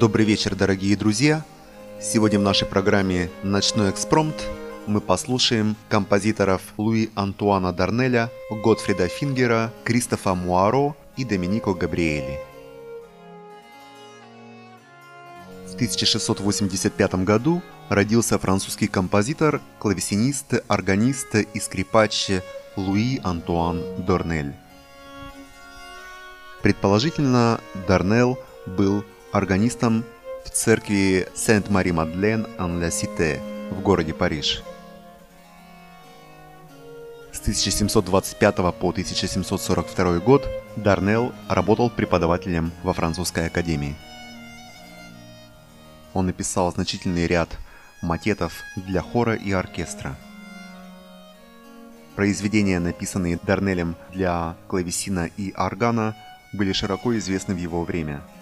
Добрый вечер, дорогие друзья! Сегодня в нашей программе «Ночной экспромт» мы послушаем композиторов Луи Антуана Дарнеля, Готфрида Фингера, Кристофа Муаро и Доминико Габриэли. В 1685 году родился французский композитор, клавесинист, органист и скрипач Луи Антуан Дорнель. Предположительно, Дарнелл был органистом в церкви Сент-Мари-Мадлен-Ан-Ля-Сите в городе Париж. С 1725 по 1742 год Дарнелл работал преподавателем во французской академии. Он написал значительный ряд макетов для хора и оркестра. Произведения, написанные Дарнелем для клавесина и органа, были широко известны в его время –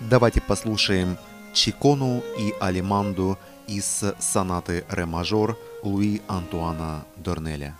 Давайте послушаем Чикону и Алиманду из сонаты ре мажор Луи Антуана Дорнеля.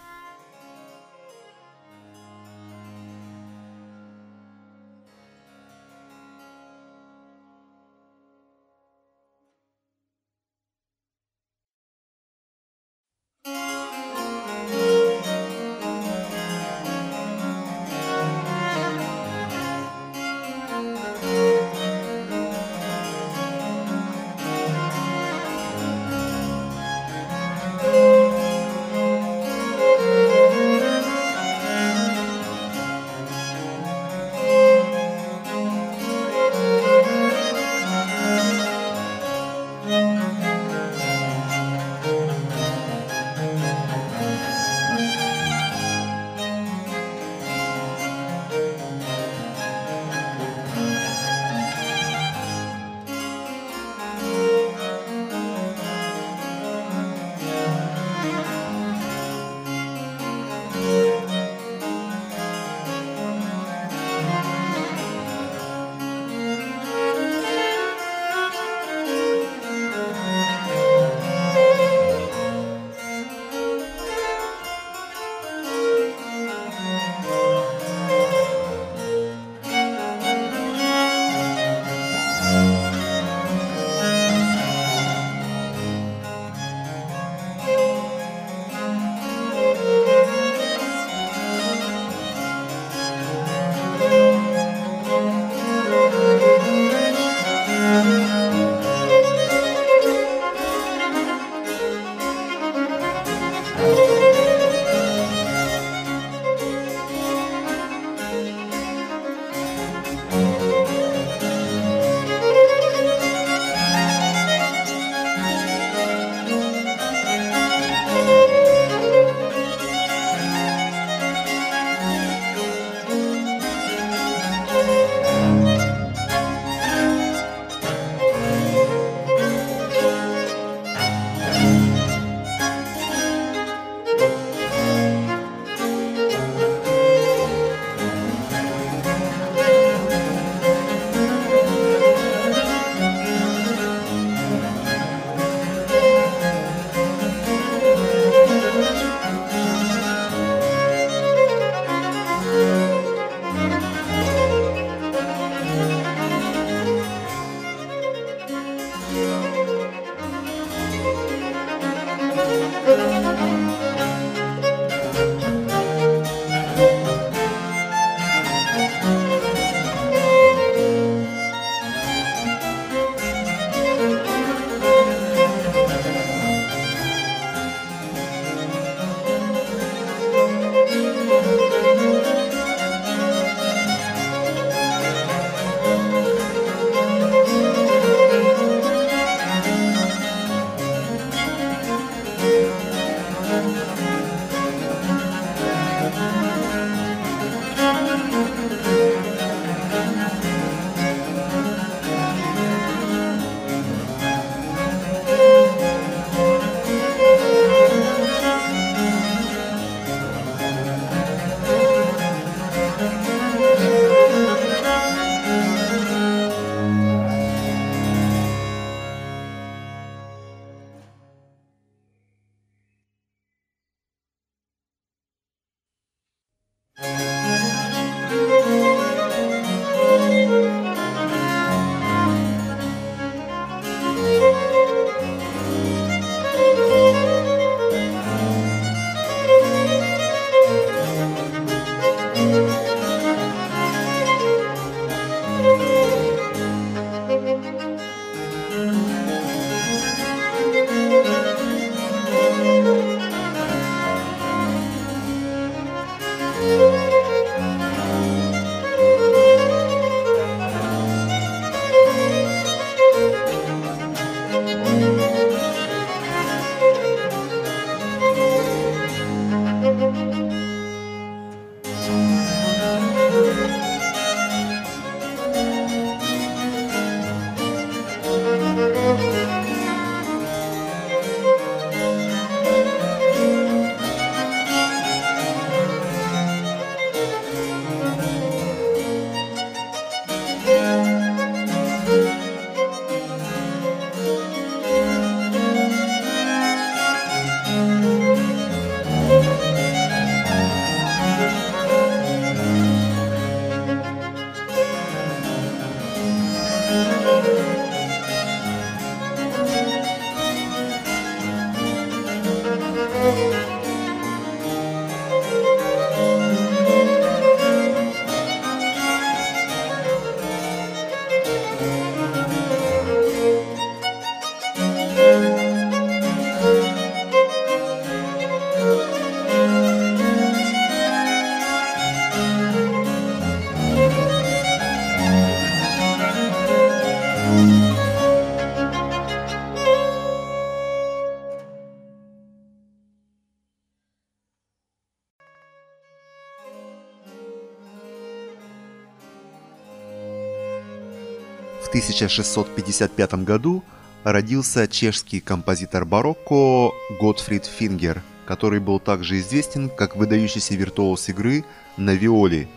1655 году родился чешский композитор барокко Готфрид Фингер, который был также известен как выдающийся виртуоз игры на виоле.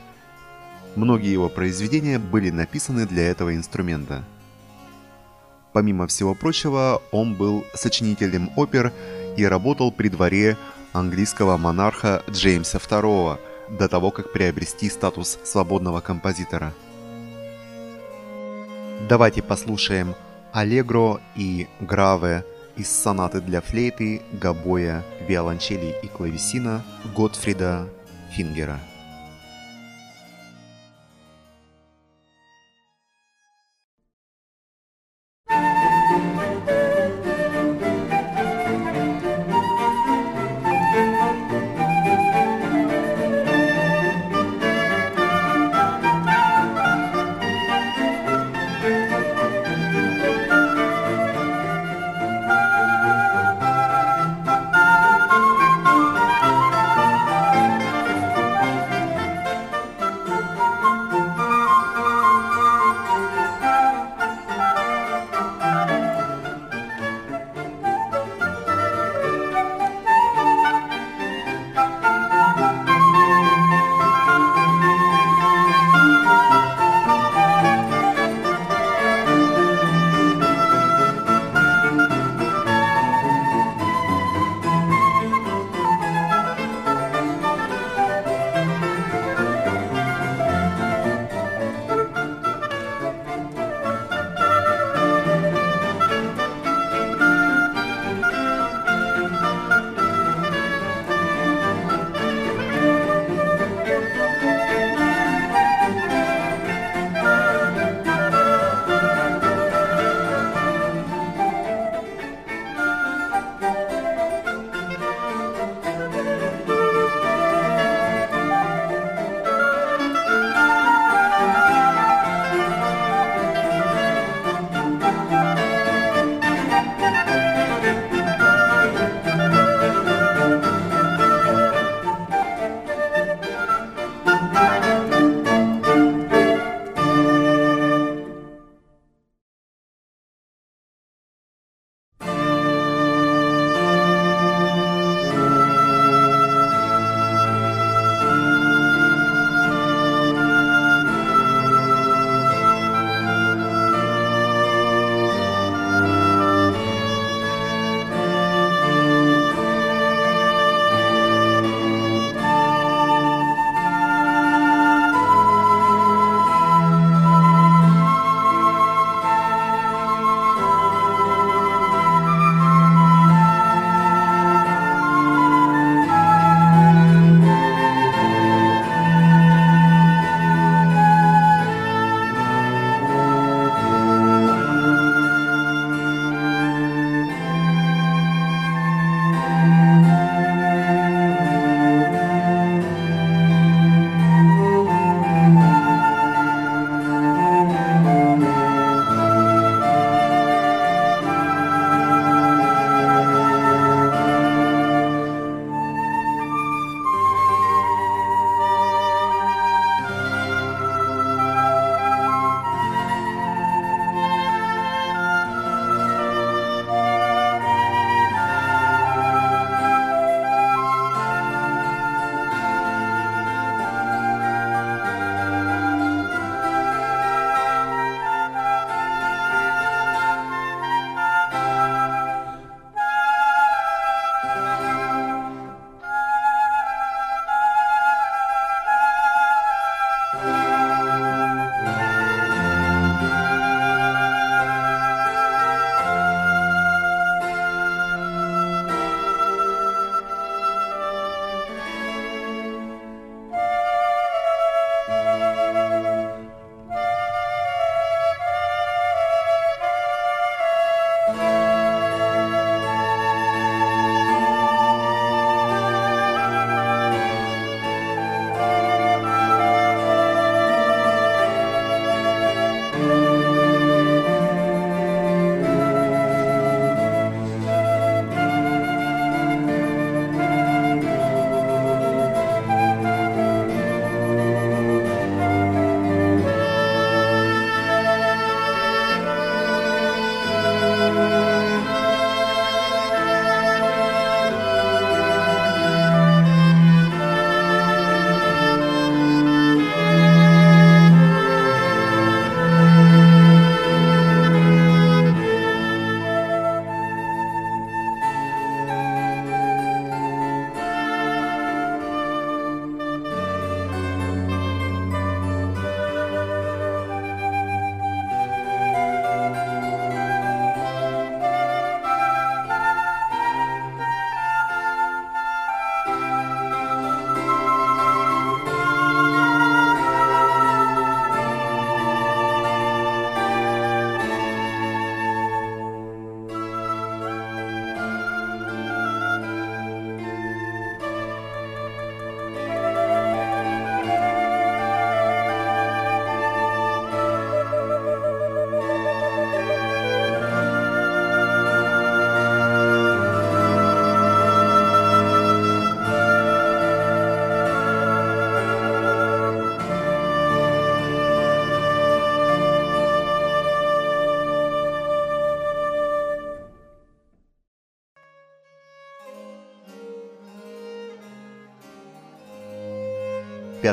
Многие его произведения были написаны для этого инструмента. Помимо всего прочего, он был сочинителем опер и работал при дворе английского монарха Джеймса II до того, как приобрести статус свободного композитора – Давайте послушаем Аллегро и Граве из сонаты для флейты, гобоя, виолончели и клавесина Готфрида Фингера.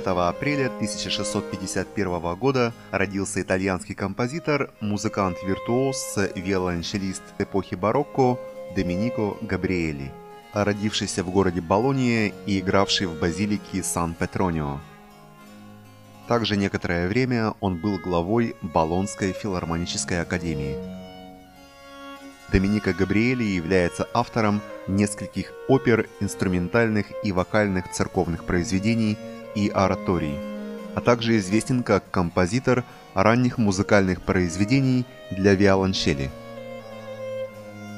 5 апреля 1651 года родился итальянский композитор, музыкант-виртуоз, виолончелист эпохи барокко Доминико Габриэли, родившийся в городе Болония и игравший в базилике Сан-Петронио. Также некоторое время он был главой Болонской филармонической академии. Доминика Габриэли является автором нескольких опер, инструментальных и вокальных церковных произведений и ораторий, а также известен как композитор ранних музыкальных произведений для виолончели.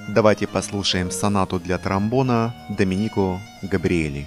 Давайте послушаем сонату для тромбона Доминико Габриэли.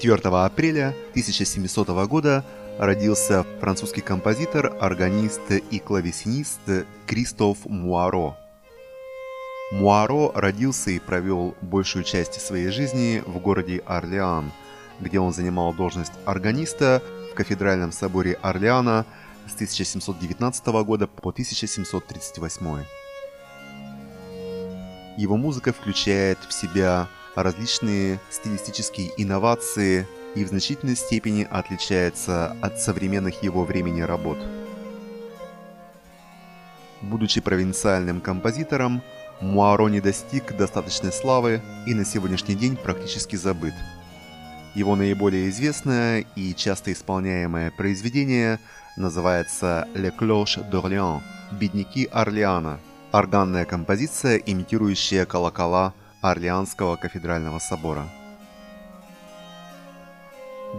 4 апреля 1700 года родился французский композитор, органист и клавесинист Кристоф Муаро. Муаро родился и провел большую часть своей жизни в городе Орлеан, где он занимал должность органиста в кафедральном соборе Орлеана с 1719 года по 1738. Его музыка включает в себя различные стилистические инновации и в значительной степени отличается от современных его времени работ. Будучи провинциальным композитором, Муаро не достиг достаточной славы и на сегодняшний день практически забыт. Его наиболее известное и часто исполняемое произведение называется «Le Cloche d'Orléans» – «Бедняки Орлеана», органная композиция, имитирующая колокола Орлеанского кафедрального собора.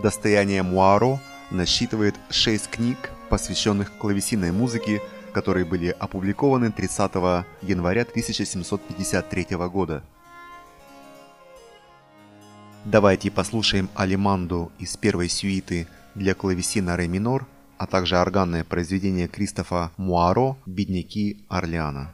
Достояние Муаро насчитывает шесть книг, посвященных клавесинной музыке, которые были опубликованы 30 января 1753 года. Давайте послушаем Алиманду из первой сюиты для клавесина ре минор, а также органное произведение Кристофа Муаро «Бедняки Орлеана».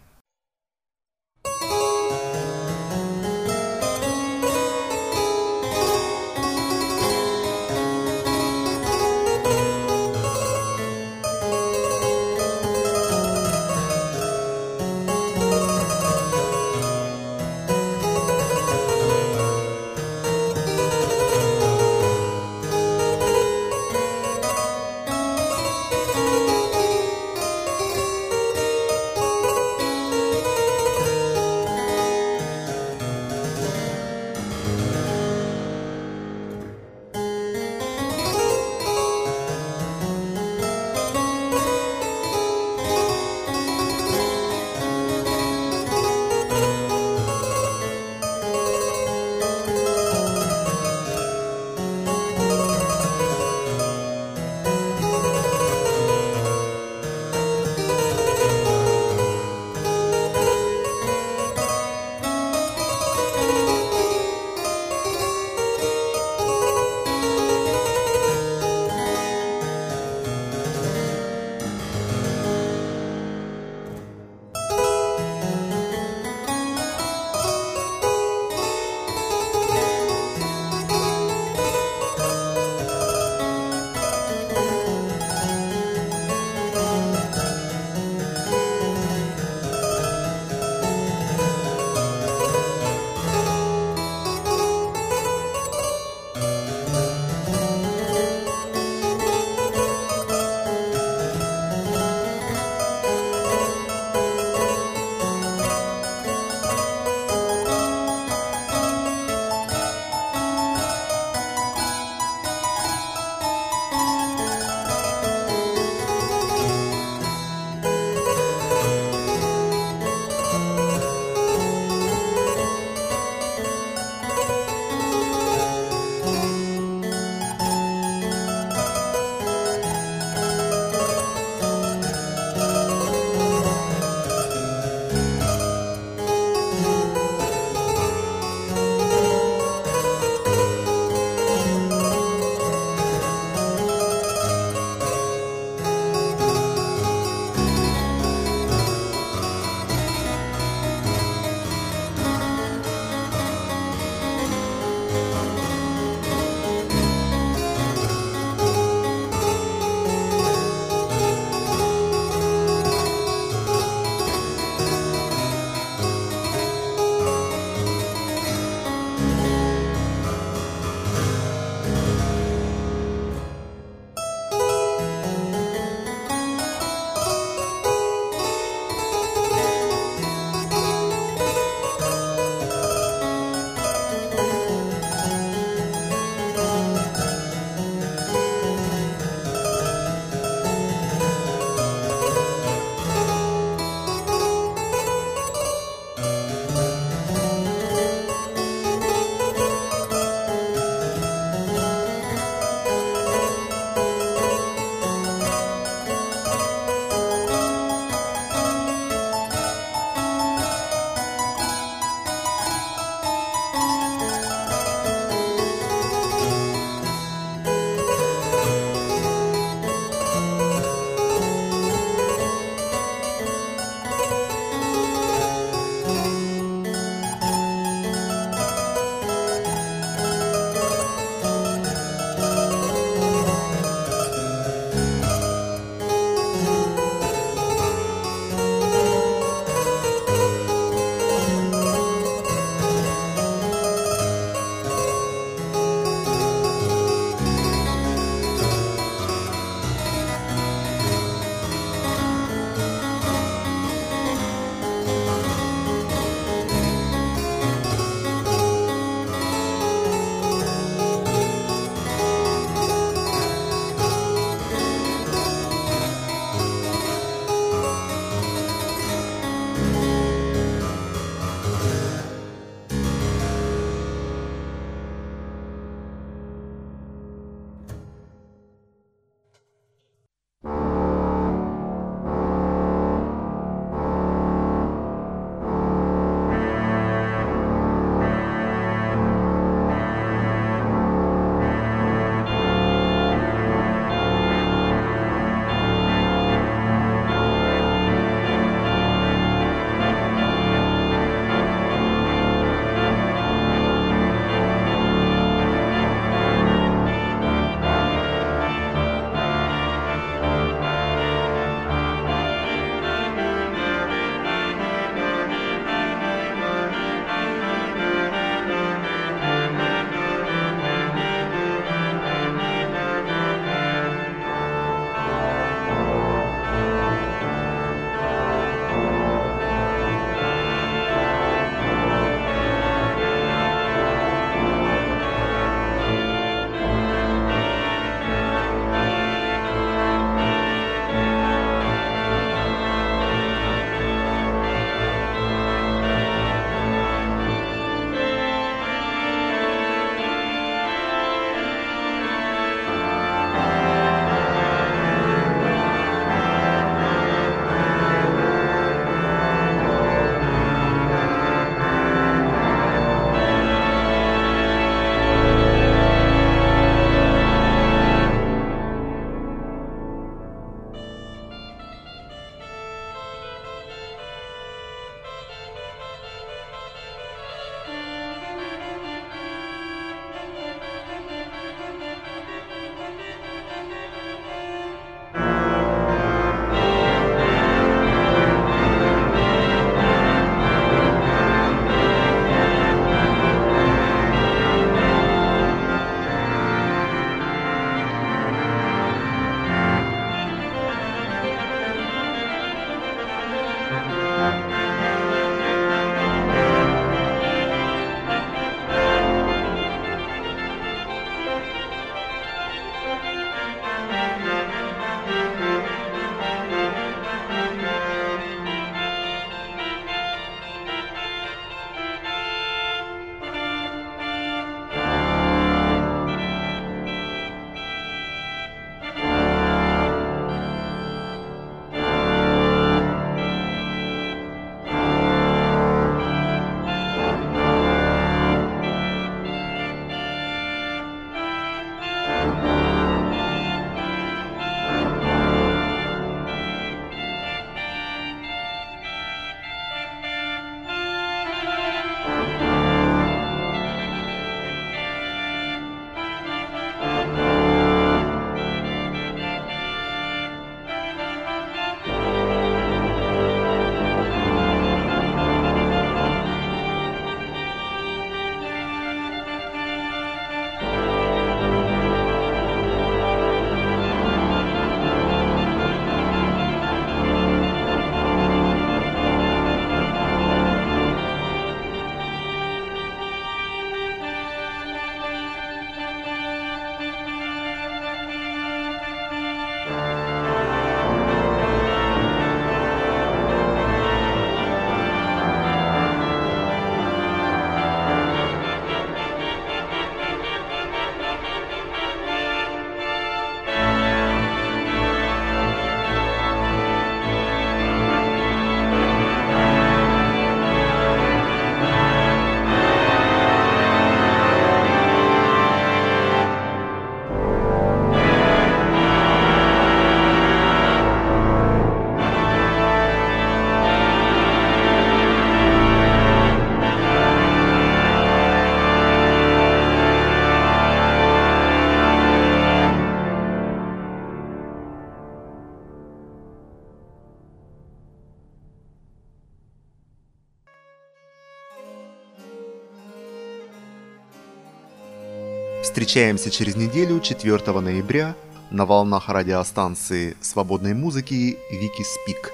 Встречаемся через неделю, 4 ноября, на волнах радиостанции свободной музыки Вики Спик.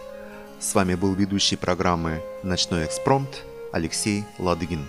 С вами был ведущий программы «Ночной экспромт» Алексей Ладыгин.